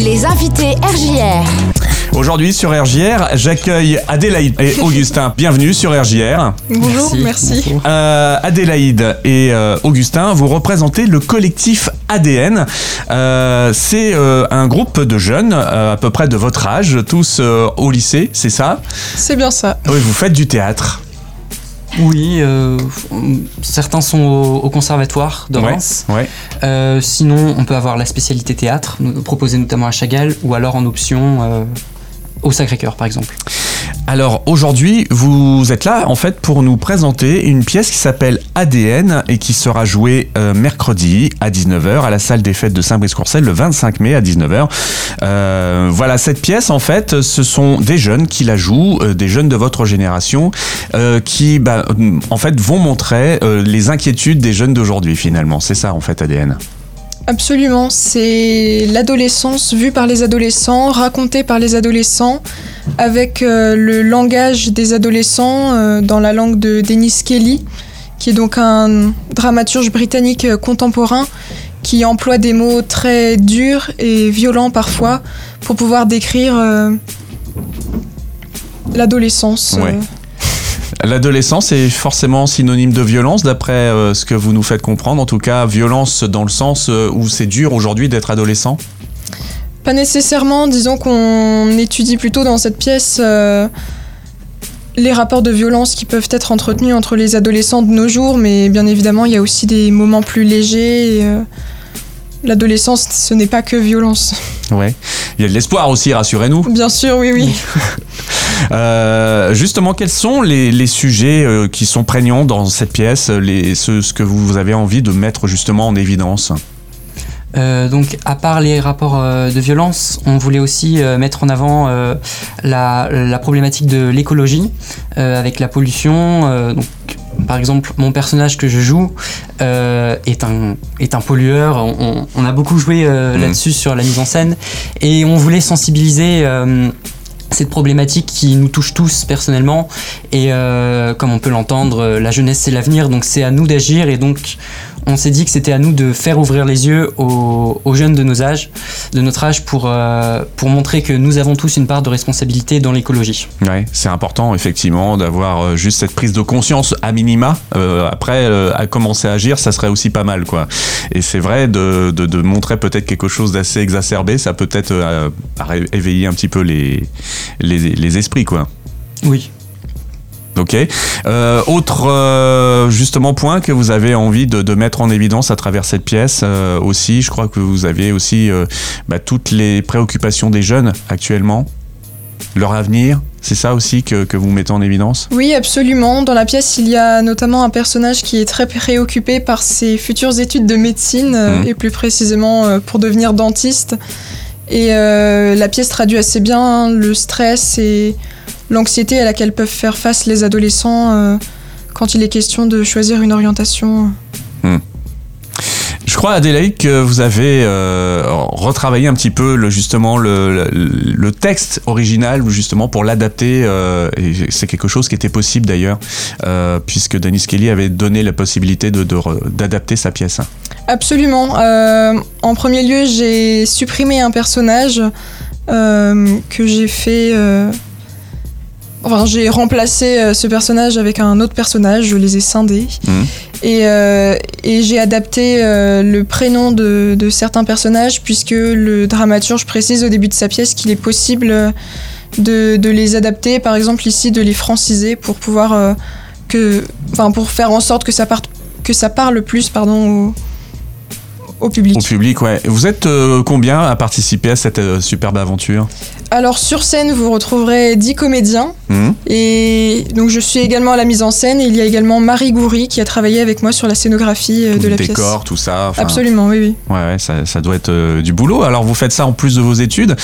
Les invités RJR. Aujourd'hui sur RJR, j'accueille Adélaïde et Augustin. Bienvenue sur RJR. Bonjour, merci. Euh, Adélaïde et euh, Augustin, vous représentez le collectif ADN. Euh, c'est euh, un groupe de jeunes, euh, à peu près de votre âge, tous euh, au lycée, c'est ça? C'est bien ça. Oui, vous faites du théâtre. Oui, euh, certains sont au, au conservatoire de Ouais, Reims. ouais. Euh, sinon, on peut avoir la spécialité théâtre, proposée notamment à Chagall, ou alors en option euh, au Sacré-Cœur, par exemple. Alors aujourd'hui, vous êtes là en fait pour nous présenter une pièce qui s'appelle ADN et qui sera jouée euh, mercredi à 19h à la salle des fêtes de Saint-Brice-Courcelles le 25 mai à 19h. Euh, voilà, cette pièce en fait, ce sont des jeunes qui la jouent, euh, des jeunes de votre génération qui bah, en fait vont montrer les inquiétudes des jeunes d'aujourd'hui finalement. C'est ça en fait ADN. Absolument. C'est l'adolescence vue par les adolescents, racontée par les adolescents, avec euh, le langage des adolescents euh, dans la langue de Dennis Kelly, qui est donc un dramaturge britannique euh, contemporain qui emploie des mots très durs et violents parfois pour pouvoir décrire l'adolescence. L'adolescence est forcément synonyme de violence, d'après ce que vous nous faites comprendre. En tout cas, violence dans le sens où c'est dur aujourd'hui d'être adolescent? Pas nécessairement, disons qu'on étudie plutôt dans cette pièce euh, les rapports de violence qui peuvent être entretenus entre les adolescents de nos jours, mais bien évidemment, il y a aussi des moments plus légers. euh, L'adolescence, ce n'est pas que violence. Ouais. Il y a de l'espoir aussi, rassurez-nous. Bien sûr, oui, oui. Euh, justement, quels sont les, les sujets euh, qui sont prégnants dans cette pièce, les, ce, ce que vous avez envie de mettre justement en évidence? Euh, donc, à part les rapports euh, de violence, on voulait aussi euh, mettre en avant la, la problématique de l'écologie avec la pollution. donc, par exemple, mon personnage que je joue euh, est, un, est un pollueur. On, a beaucoup joué euh, Mhm. là-dessus sur la mise en scène et on voulait sensibiliser. euh, cette problématique qui nous touche tous personnellement et comme on peut l'entendre, la jeunesse c'est l'avenir, donc c'est à nous d'agir et donc on s'est dit que c'était à nous de faire ouvrir les yeux aux, aux jeunes de nos âges, de notre âge, pour, euh, pour montrer que nous avons tous une part de responsabilité dans l'écologie. Ouais, c'est important effectivement d'avoir euh, juste cette prise de conscience à minima. Euh, après, euh, à commencer à agir, ça serait aussi pas mal, quoi. Et c'est vrai de, de, de montrer peut-être quelque chose d'assez exacerbé, ça peut être éveiller un petit peu les, les, les esprits, quoi. Oui. Ok. Euh, autre euh, justement point que vous avez envie de, de mettre en évidence à travers cette pièce euh, aussi, je crois que vous avez aussi bah, toutes les préoccupations des jeunes actuellement, leur avenir. C'est ça aussi que, que vous mettez en évidence? Oui, absolument. Dans la pièce, il y a notamment un personnage qui est très préoccupé par ses futures études de médecine, Mhm. et plus précisément pour devenir dentiste. Et euh, la pièce traduit assez bien le stress et l'anxiété à laquelle peuvent faire face les adolescents euh, quand il est question de choisir une orientation. Je crois Adélaïde que vous avez euh, retravaillé un petit peu le, justement le, le, le texte original justement pour l'adapter. euh, c'est quelque chose qui était possible d'ailleurs euh, puisque Denis Kelly avait donné la possibilité de- de re- d'adapter sa pièce. Absolument. En premier lieu, j'ai supprimé un personnage que j'ai fait. Enfin, j'ai remplacé euh, ce personnage avec un autre personnage, je les ai scindés. Et, euh, et j'ai adapté euh, le prénom de, de certains personnages, puisque le dramaturge précise au début de sa pièce qu'il est possible de, de les adapter, par exemple ici de les franciser pour pouvoir euh, que, enfin pour faire en sorte que ça parte, que ça parle plus, pardon, au public. Au public, ouais. Vous êtes euh, combien à participer à cette euh, superbe aventure? Alors sur scène, vous retrouverez 10 comédiens. Mhm. Et donc je suis également à la mise en scène. Et il y a également Marie Goury qui a travaillé avec moi sur la scénographie euh, de le la décor, pièce. tout ça. Absolument, oui, oui. Ouais, ouais, ça, ça doit être du boulot. Alors, vous faites ça en plus de vos études.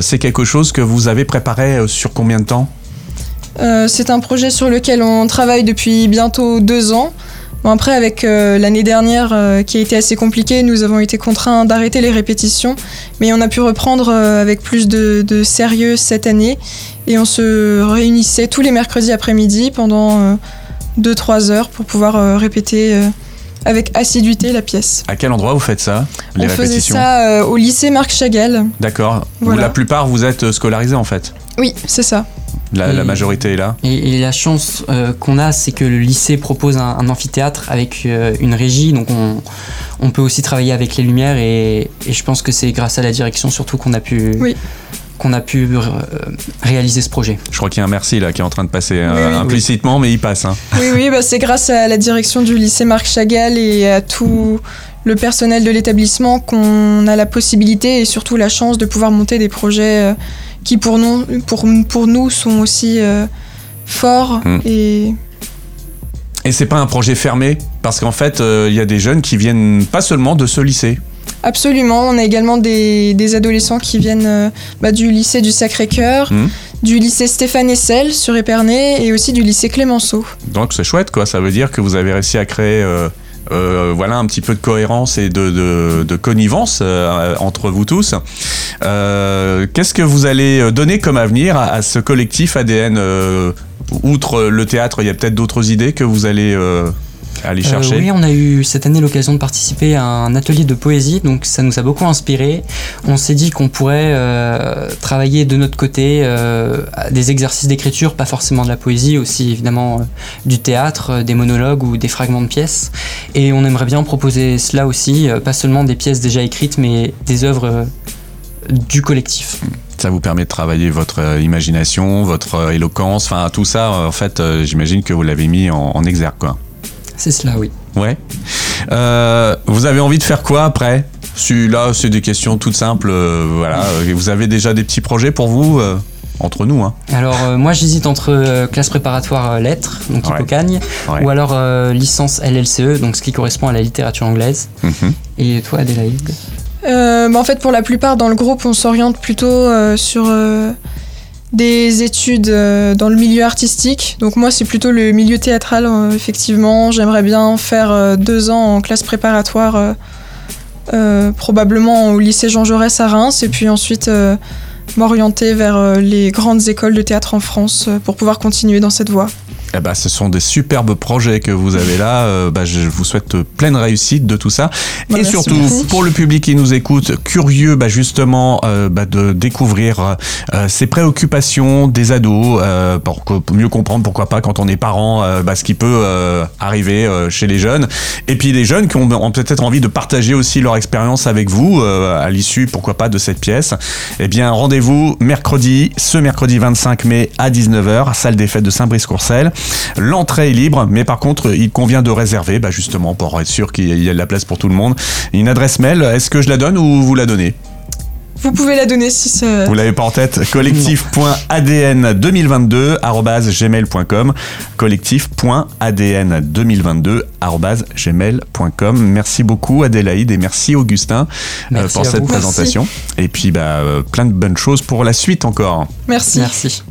C'est quelque chose que vous avez préparé sur combien de temps? C'est un projet sur lequel on travaille depuis bientôt deux ans. Bon, après, avec euh, l'année dernière euh, qui a été assez compliquée, nous avons été contraints d'arrêter les répétitions, mais on a pu reprendre euh, avec plus de, de sérieux cette année. Et on se réunissait tous les mercredis après-midi pendant 2-3 heures pour pouvoir répéter avec assiduité la pièce. À quel endroit vous faites ça Les On faisait ça euh, au lycée Marc Chagall. D'accord. Voilà. La plupart, vous êtes scolarisés en fait. Oui, c'est ça. La, majorité est là. Et, et la chance euh, qu'on a, c'est que le lycée propose un, un amphithéâtre avec euh, une régie, donc on, on peut aussi travailler avec les lumières et, et je pense que c'est grâce à la direction surtout qu'on a pu, Oui. qu'on a pu euh, réaliser ce projet. Je crois qu'il y a un merci là qui est en train de passer euh, Oui, oui. implicitement, mais il passe. hein. Oui, oui, bah, c'est grâce à la direction du lycée Marc Chagall et à tout le personnel de l'établissement qu'on a la possibilité et surtout la chance de pouvoir monter des projets euh, qui pour nous, pour, pour nous sont aussi euh, forts Mm. et Et c'est pas un projet fermé parce qu'en fait, euh, il y a des jeunes qui viennent pas seulement de ce lycée. absolument. On a également des, des adolescents qui viennent euh, bah, du lycée du Sacré-Cœur, Mm. du lycée Stéphane Essel sur Épernay et aussi du lycée Clémenceau. Donc c'est chouette, quoi. Ça veut dire que vous avez réussi à créer, euh, voilà, un petit peu de cohérence et de, connivence euh, entre vous tous. Euh, Qu'est-ce que vous allez donner comme avenir à, à ce collectif ADN Outre le théâtre, il y a peut-être d'autres idées que vous allez euh, aller Euh, chercher. oui, on a eu cette année l'occasion de participer à un atelier de poésie, donc ça nous a beaucoup inspiré. On s'est dit qu'on pourrait euh, travailler de notre côté euh, à des exercices d'écriture, pas forcément de la poésie, aussi évidemment du théâtre, des monologues ou des fragments de pièces. Et on aimerait bien proposer cela aussi, pas seulement des pièces déjà écrites, mais des œuvres du collectif. Ça vous permet de travailler votre imagination, votre éloquence, enfin tout ça. en fait, j'imagine que vous l'avez mis en, en exergue, quoi. C'est cela, oui. Ouais. Euh, vous avez envie de faire quoi après? Celui-là, c'est des questions toutes simples. euh, voilà. Vous avez déjà des petits projets pour vous euh, entre nous, hein? Alors euh, moi j'hésite entre euh, classe préparatoire euh, lettres, donc Ouais. Hippocagne, Ouais. ou alors euh, licence LLCE, donc ce qui correspond à la littérature anglaise. Mhm. Et toi Adélaïde? Euh, bah, en fait, pour la plupart, dans le groupe, on s'oriente plutôt euh, sur euh, des études euh, dans le milieu artistique. Donc moi, c'est plutôt le milieu théâtral, euh, effectivement. J'aimerais bien faire euh, deux ans en classe préparatoire, probablement au lycée Jean Jaurès à Reims, et puis ensuite m'orienter vers les grandes écoles de théâtre en France pour pouvoir continuer dans cette voie. Eh ben, ce sont des superbes projets que vous avez là. Euh, bah, je vous souhaite pleine réussite de tout ça. Bah, et merci surtout, pour le public qui nous écoute, curieux bah, justement euh, de découvrir euh, ces préoccupations des ados, euh, pour pour mieux comprendre pourquoi pas quand on est parent, euh, bah, ce qui peut euh, arriver euh, chez les jeunes. Et puis les jeunes qui ont, ont peut-être envie de partager aussi leur expérience avec vous euh, à l'issue, pourquoi pas, de cette pièce. Eh bien, rendez-vous mercredi, ce mercredi 25 mai à 19h, salle des fêtes de Saint-Brice-Courcelles. L'entrée est libre, mais par contre, il convient de réserver, bah, justement, pour être sûr qu'il y a de la place pour tout le monde. Une adresse mail, est-ce que je la donne ou vous la donnez? Vous pouvez la donner si ça... Vous l'avez pas en tête collectif.adn2022@gmail.com collectif.adn2022@gmail.com Merci beaucoup Adélaïde et merci Augustin euh, Merci pour cette vous. présentation. Et puis bah, euh, plein de bonnes choses pour la suite encore. Merci. Merci.